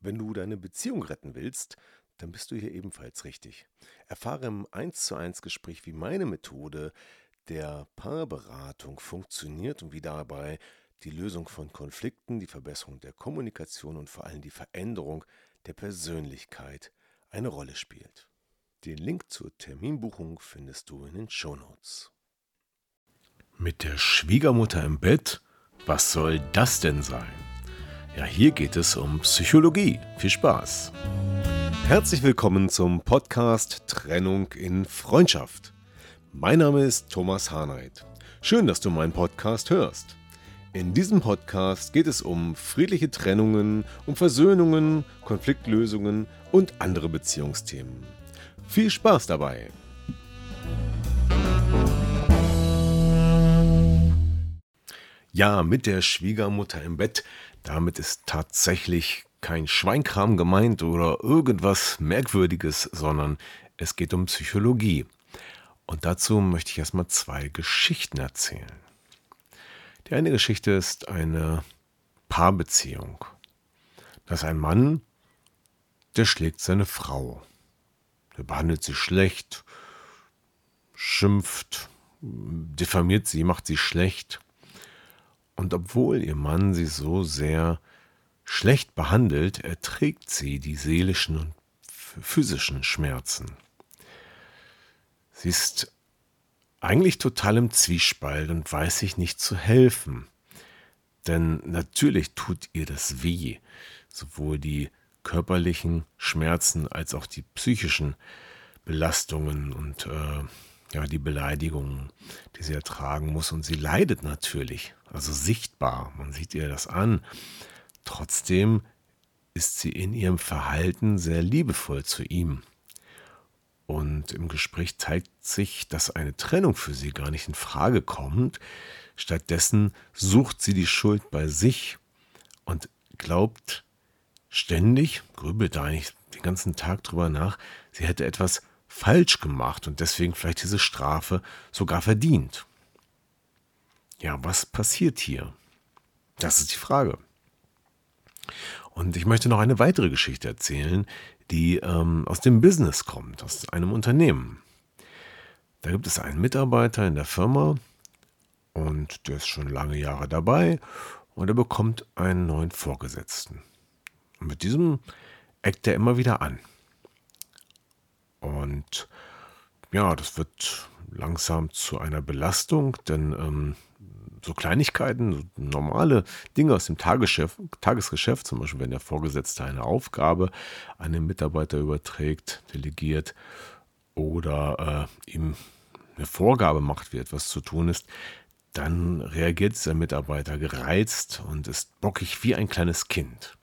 Wenn du deine Beziehung retten willst, dann bist du hier ebenfalls richtig. Erfahre im 1 zu 1 Gespräch, wie meine Methode der Paarberatung funktioniert und wie dabei die Lösung von Konflikten, die Verbesserung der Kommunikation und vor allem die Veränderung der Persönlichkeit eine Rolle spielt. Den Link zur Terminbuchung findest du in den Shownotes. Mit der Schwiegermutter im Bett? Was soll das denn sein? Ja, hier geht es um Psychologie. Viel Spaß. Herzlich willkommen zum Podcast Trennung in Freundschaft. Mein Name ist Thomas Harnight. Schön, dass du meinen Podcast hörst. In diesem Podcast geht es um friedliche Trennungen, um Versöhnungen, Konfliktlösungen und andere Beziehungsthemen. Viel Spaß dabei! Ja, mit der Schwiegermutter im Bett damit ist tatsächlich kein Schweinkram gemeint oder irgendwas Merkwürdiges, sondern es geht um Psychologie. Und dazu möchte ich erstmal zwei Geschichten erzählen. Die eine Geschichte ist eine Paarbeziehung. Das ist ein Mann, der schlägt seine Frau. Der behandelt sie schlecht, schimpft, diffamiert sie, macht sie schlecht. Und obwohl ihr Mann sie so sehr schlecht behandelt, erträgt sie die seelischen und physischen Schmerzen. Sie ist eigentlich total im Zwiespalt und weiß sich nicht zu helfen. Denn natürlich tut ihr das weh, sowohl die körperlichen Schmerzen als auch die psychischen Belastungen und äh, ja, die Beleidigungen, die sie ertragen muss. Und sie leidet natürlich, also sichtbar, man sieht ihr das an. Trotzdem ist sie in ihrem Verhalten sehr liebevoll zu ihm. Und im Gespräch zeigt sich, dass eine Trennung für sie gar nicht in Frage kommt. Stattdessen sucht sie die Schuld bei sich und glaubt ständig, grübelt da eigentlich den ganzen Tag drüber nach, sie hätte etwas falsch gemacht und deswegen vielleicht diese Strafe sogar verdient. Ja, was passiert hier? Das ist die Frage. Und ich möchte noch eine weitere Geschichte erzählen, die ähm, aus dem Business kommt, aus einem Unternehmen. Da gibt es einen Mitarbeiter in der Firma und der ist schon lange Jahre dabei und er bekommt einen neuen Vorgesetzten. Und mit diesem eckt er immer wieder an. Und ja, das wird langsam zu einer Belastung, denn ähm, so Kleinigkeiten, so normale Dinge aus dem Tagesgeschäft, Tagesgeschäft, zum Beispiel wenn der Vorgesetzte eine Aufgabe an den Mitarbeiter überträgt, delegiert oder äh, ihm eine Vorgabe macht, wie etwas zu tun ist, dann reagiert dieser Mitarbeiter gereizt und ist bockig wie ein kleines Kind.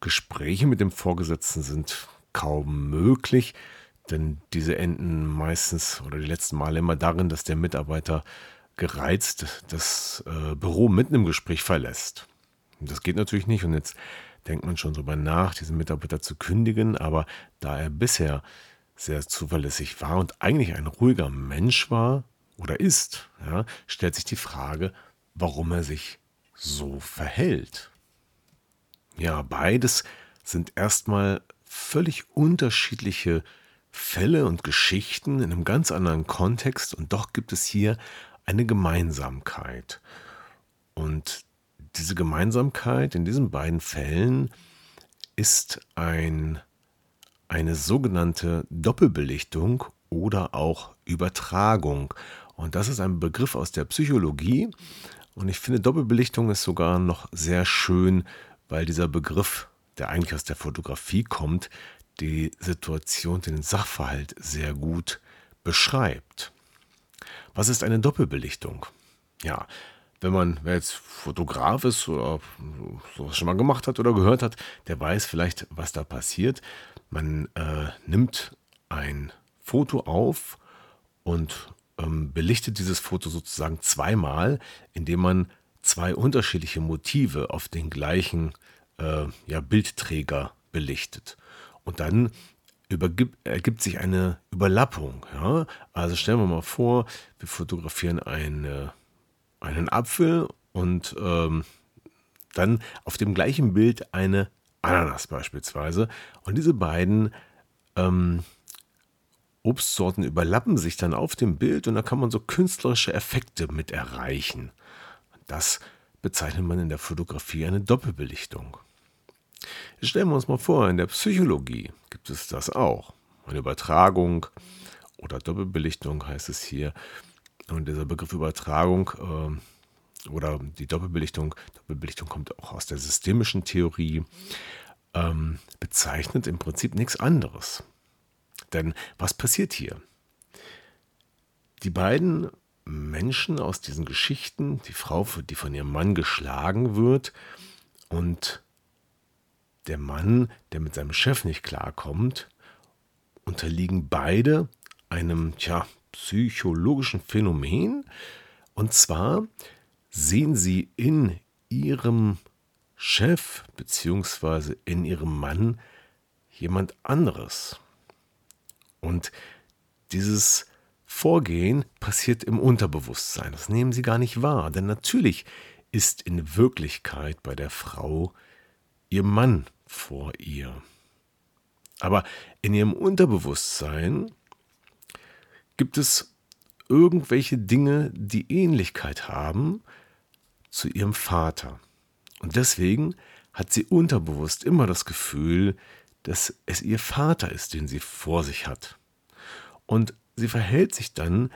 Gespräche mit dem Vorgesetzten sind kaum möglich, denn diese enden meistens oder die letzten Male immer darin, dass der Mitarbeiter gereizt das äh, Büro mitten im Gespräch verlässt. Und das geht natürlich nicht und jetzt denkt man schon darüber nach, diesen Mitarbeiter zu kündigen, aber da er bisher sehr zuverlässig war und eigentlich ein ruhiger Mensch war oder ist, ja, stellt sich die Frage, warum er sich so verhält. Ja, beides sind erstmal völlig unterschiedliche Fälle und Geschichten in einem ganz anderen Kontext und doch gibt es hier eine Gemeinsamkeit. Und diese Gemeinsamkeit in diesen beiden Fällen ist ein, eine sogenannte Doppelbelichtung oder auch Übertragung. Und das ist ein Begriff aus der Psychologie. Und ich finde, Doppelbelichtung ist sogar noch sehr schön, weil dieser Begriff der eigentlich aus der Fotografie kommt, die Situation, den Sachverhalt sehr gut beschreibt. Was ist eine Doppelbelichtung? Ja, wenn man, wer jetzt Fotograf ist oder sowas schon mal gemacht hat oder gehört hat, der weiß vielleicht, was da passiert. Man äh, nimmt ein Foto auf und ähm, belichtet dieses Foto sozusagen zweimal, indem man zwei unterschiedliche Motive auf den gleichen äh, ja, Bildträger belichtet. Und dann ergibt sich eine Überlappung. Ja? Also stellen wir mal vor, wir fotografieren eine, einen Apfel und ähm, dann auf dem gleichen Bild eine Ananas beispielsweise. Und diese beiden ähm, Obstsorten überlappen sich dann auf dem Bild und da kann man so künstlerische Effekte mit erreichen. Das bezeichnet man in der Fotografie eine Doppelbelichtung. Jetzt stellen wir uns mal vor, in der Psychologie gibt es das auch. Eine Übertragung oder Doppelbelichtung heißt es hier. Und dieser Begriff Übertragung äh, oder die Doppelbelichtung, Doppelbelichtung kommt auch aus der systemischen Theorie, ähm, bezeichnet im Prinzip nichts anderes. Denn was passiert hier? Die beiden Menschen aus diesen Geschichten, die Frau, die von ihrem Mann geschlagen wird und der Mann, der mit seinem Chef nicht klarkommt, unterliegen beide einem tja, psychologischen Phänomen. Und zwar sehen sie in ihrem Chef bzw. in ihrem Mann jemand anderes. Und dieses Vorgehen passiert im Unterbewusstsein. Das nehmen sie gar nicht wahr, denn natürlich ist in Wirklichkeit bei der Frau ihr Mann vor ihr. Aber in ihrem Unterbewusstsein gibt es irgendwelche Dinge, die Ähnlichkeit haben zu ihrem Vater. Und deswegen hat sie unterbewusst immer das Gefühl, dass es ihr Vater ist, den sie vor sich hat. Und sie verhält sich dann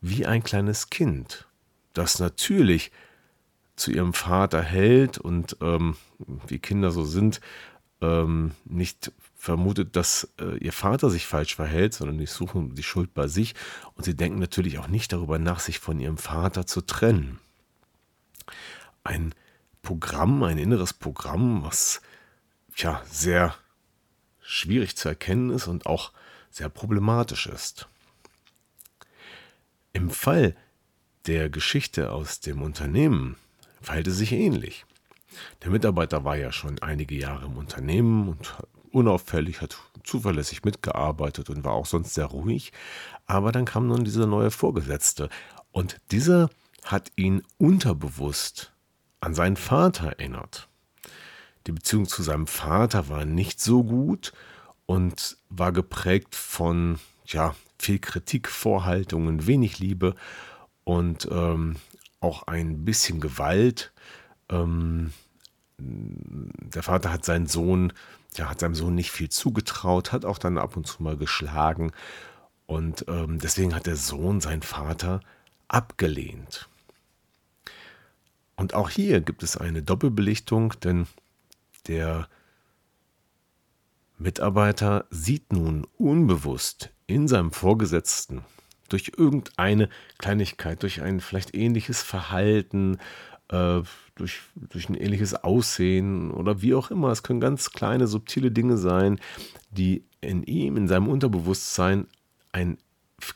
wie ein kleines Kind, das natürlich zu ihrem Vater hält und ähm, wie Kinder so sind, ähm, nicht vermutet, dass äh, ihr Vater sich falsch verhält, sondern die suchen die Schuld bei sich und sie denken natürlich auch nicht darüber nach, sich von ihrem Vater zu trennen. Ein Programm, ein inneres Programm, was ja sehr schwierig zu erkennen ist und auch sehr problematisch ist. Im Fall der Geschichte aus dem Unternehmen verhält es sich ähnlich. Der Mitarbeiter war ja schon einige Jahre im Unternehmen und unauffällig, hat zuverlässig mitgearbeitet und war auch sonst sehr ruhig. Aber dann kam nun dieser neue Vorgesetzte und dieser hat ihn unterbewusst an seinen Vater erinnert. Die Beziehung zu seinem Vater war nicht so gut und war geprägt von ja, viel Kritik, Vorhaltungen, wenig Liebe und ähm, auch ein bisschen Gewalt. Ähm, der Vater hat seinen Sohn, ja, hat seinem Sohn nicht viel zugetraut, hat auch dann ab und zu mal geschlagen. Und ähm, deswegen hat der Sohn seinen Vater abgelehnt. Und auch hier gibt es eine Doppelbelichtung, denn der Mitarbeiter sieht nun unbewusst in seinem Vorgesetzten durch irgendeine Kleinigkeit, durch ein vielleicht ähnliches Verhalten, äh, durch, durch ein ähnliches Aussehen oder wie auch immer. Es können ganz kleine, subtile Dinge sein, die in ihm, in seinem Unterbewusstsein ein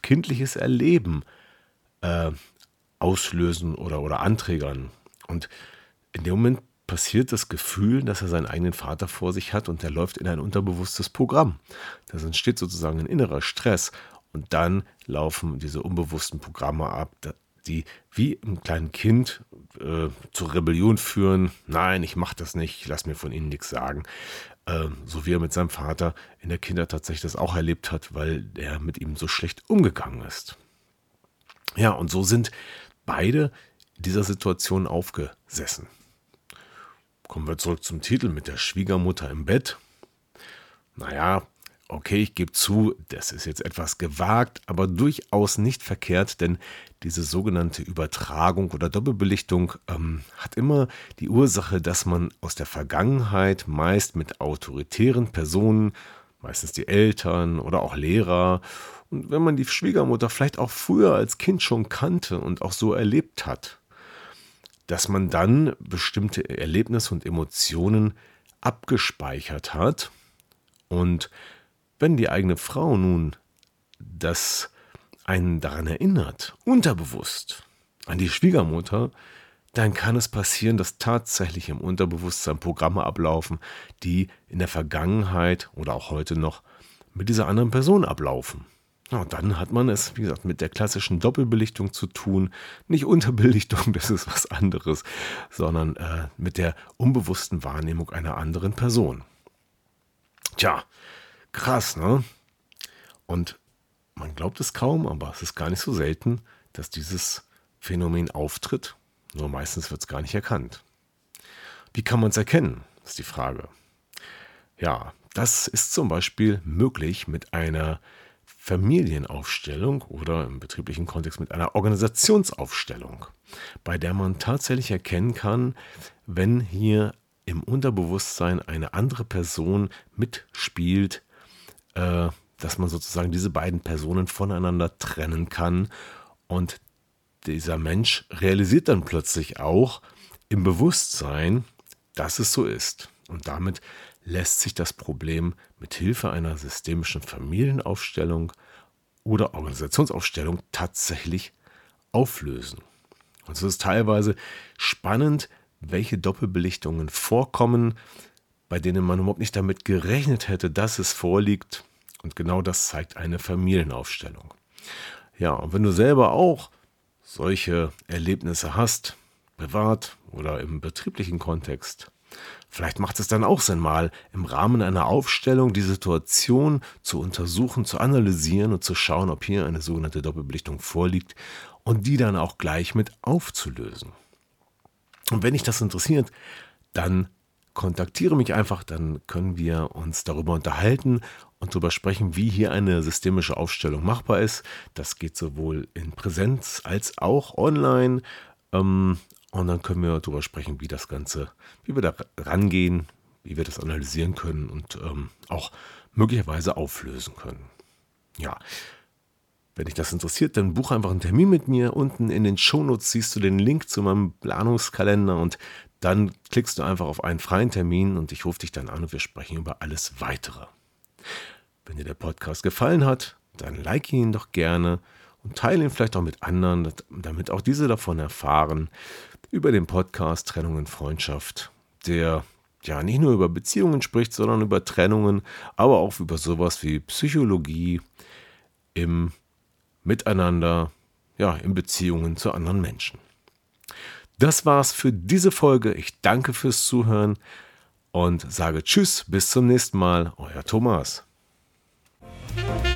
kindliches Erleben äh, auslösen oder, oder anträgern. Und in dem Moment passiert das Gefühl, dass er seinen eigenen Vater vor sich hat und der läuft in ein unterbewusstes Programm. Das entsteht sozusagen ein innerer Stress und dann laufen diese unbewussten Programme ab, die wie ein kleines Kind äh, zur Rebellion führen. Nein, ich mache das nicht, ich lasse mir von Ihnen nichts sagen. Äh, so wie er mit seinem Vater in der Kindheit tatsächlich das auch erlebt hat, weil er mit ihm so schlecht umgegangen ist. Ja, und so sind beide dieser Situation aufgesessen. Kommen wir zurück zum Titel mit der Schwiegermutter im Bett. Naja, Okay, ich gebe zu, das ist jetzt etwas gewagt, aber durchaus nicht verkehrt, denn diese sogenannte Übertragung oder Doppelbelichtung ähm, hat immer die Ursache, dass man aus der Vergangenheit meist mit autoritären Personen, meistens die Eltern oder auch Lehrer, und wenn man die Schwiegermutter vielleicht auch früher als Kind schon kannte und auch so erlebt hat, dass man dann bestimmte Erlebnisse und Emotionen abgespeichert hat und wenn die eigene Frau nun das einen daran erinnert, unterbewusst, an die Schwiegermutter, dann kann es passieren, dass tatsächlich im Unterbewusstsein Programme ablaufen, die in der Vergangenheit oder auch heute noch mit dieser anderen Person ablaufen. Und dann hat man es, wie gesagt, mit der klassischen Doppelbelichtung zu tun. Nicht Unterbelichtung, das ist was anderes, sondern äh, mit der unbewussten Wahrnehmung einer anderen Person. Tja, krass, ne? Und man glaubt es kaum, aber es ist gar nicht so selten, dass dieses Phänomen auftritt. Nur meistens wird es gar nicht erkannt. Wie kann man es erkennen, ist die Frage. Ja, das ist zum Beispiel möglich mit einer Familienaufstellung oder im betrieblichen Kontext mit einer Organisationsaufstellung, bei der man tatsächlich erkennen kann, wenn hier im Unterbewusstsein eine andere Person mitspielt, äh, dass man sozusagen diese beiden Personen voneinander trennen kann und dieser Mensch realisiert dann plötzlich auch im Bewusstsein, dass es so ist. Und damit lässt sich das Problem mit Hilfe einer systemischen Familienaufstellung oder Organisationsaufstellung tatsächlich auflösen. Und es ist teilweise spannend, welche Doppelbelichtungen vorkommen, bei denen man überhaupt nicht damit gerechnet hätte, dass es vorliegt. Und genau das zeigt eine Familienaufstellung. Ja, und wenn du selber auch solche Erlebnisse hast, privat oder im betrieblichen Kontext, Vielleicht macht es dann auch Sinn, mal im Rahmen einer Aufstellung die Situation zu untersuchen, zu analysieren und zu schauen, ob hier eine sogenannte Doppelbelichtung vorliegt und die dann auch gleich mit aufzulösen. Und wenn dich das interessiert, dann kontaktiere mich einfach, dann können wir uns darüber unterhalten und darüber sprechen, wie hier eine systemische Aufstellung machbar ist. Das geht sowohl in Präsenz als auch online. Ähm, und dann können wir darüber sprechen, wie das Ganze, wie wir da rangehen, wie wir das analysieren können und ähm, auch möglicherweise auflösen können. Ja, wenn dich das interessiert, dann buche einfach einen Termin mit mir. Unten in den Shownotes siehst du den Link zu meinem Planungskalender und dann klickst du einfach auf einen freien Termin und ich rufe dich dann an und wir sprechen über alles weitere. Wenn dir der Podcast gefallen hat, dann like ihn doch gerne und teile ihn vielleicht auch mit anderen, damit auch diese davon erfahren über den Podcast Trennung in Freundschaft, der ja nicht nur über Beziehungen spricht, sondern über Trennungen, aber auch über sowas wie Psychologie im Miteinander, ja, in Beziehungen zu anderen Menschen. Das war's für diese Folge. Ich danke fürs Zuhören und sage Tschüss, bis zum nächsten Mal. Euer Thomas.